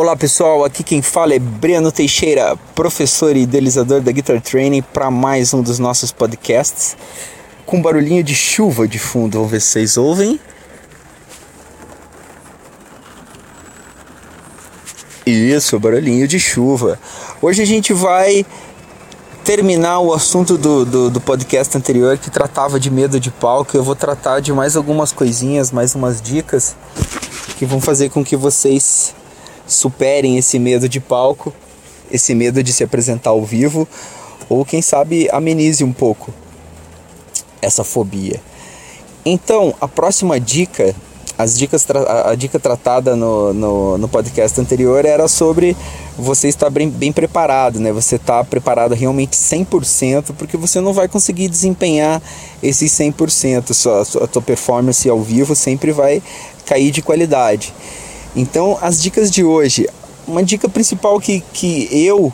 Olá pessoal, aqui quem fala é Breno Teixeira, professor e idealizador da Guitar Training, para mais um dos nossos podcasts com barulhinho de chuva de fundo. Vamos ver se vocês ouvem. Isso, barulhinho de chuva. Hoje a gente vai terminar o assunto do, do, do, podcast anterior que tratava de medo de palco. Eu vou tratar de mais algumas coisinhas, mais umas dicas que vão fazer com que vocês superem esse medo de palco, esse medo de se apresentar ao vivo, ou quem sabe amenize um pouco essa fobia. Então, a próxima dica, as dicas a, dica tratada no, no, no, podcast anterior era sobre você estar bem, bem preparado, né? Você estar tá preparado realmente 100%, porque você não vai conseguir desempenhar esses 100%. Sua, a tua performance ao vivo sempre vai cair de qualidade. Então, as dicas de hoje, uma dica principal que, que eu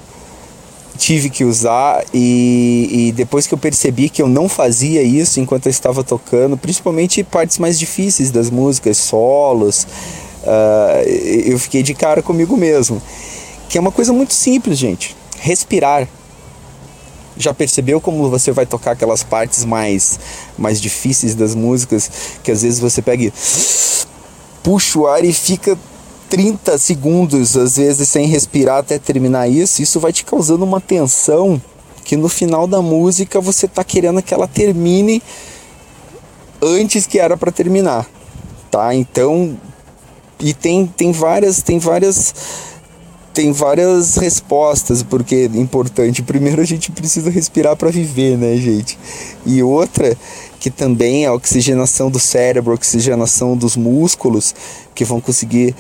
tive que usar e, e, depois que eu percebi que eu não fazia isso enquanto eu estava tocando, principalmente partes mais difíceis das músicas, solos, uh, eu fiquei de cara comigo mesmo. Que é uma coisa muito simples, gente. Respirar. Já percebeu como você vai tocar aquelas partes mais, mais difíceis das músicas que às vezes você pega e puxa o ar e fica 30 segundos, às vezes, sem respirar até terminar isso, isso vai te causando uma tensão que no final da música você tá querendo que ela termine antes que era para terminar, tá? Então, e tem, tem várias, tem várias tem várias respostas porque é importante. Primeiro a gente precisa respirar para viver, né, gente? E outra que também é a oxigenação do cérebro, oxigenação dos músculos, que vão conseguir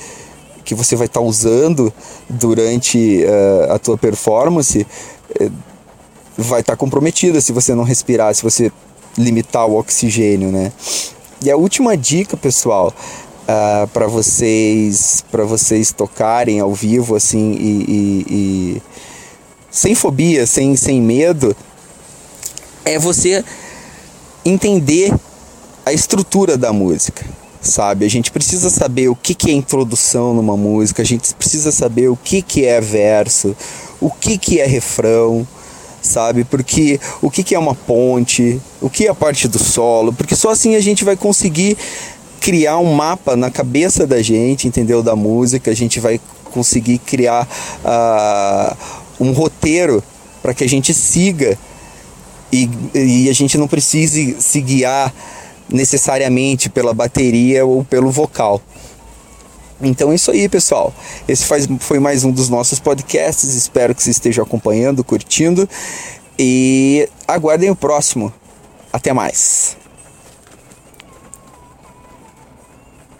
que você vai estar tá usando durante uh, a tua performance uh, vai estar tá comprometida se você não respirar, se você limitar o oxigênio, né? E a última dica, pessoal, uh, ah, para vocês para vocês tocarem ao vivo assim e, e, e sem fobia, sem, sem medo, é você entender a estrutura da música, sabe? A gente precisa saber o que, que é introdução numa música, a gente precisa saber o que, que é verso, o que, que é refrão, sabe? Porque o que, que é uma ponte, o que é a parte do solo, porque só assim a gente vai conseguir criar um mapa na cabeça da gente, entendeu? Da música, a gente vai conseguir criar uh, um roteiro para que a gente siga e, e a gente não precise se guiar necessariamente pela bateria ou pelo vocal. Então é isso aí, pessoal. Esse faz, foi mais um dos nossos podcasts. Espero que vocês estejam acompanhando, curtindo. E aguardem o próximo. Até mais.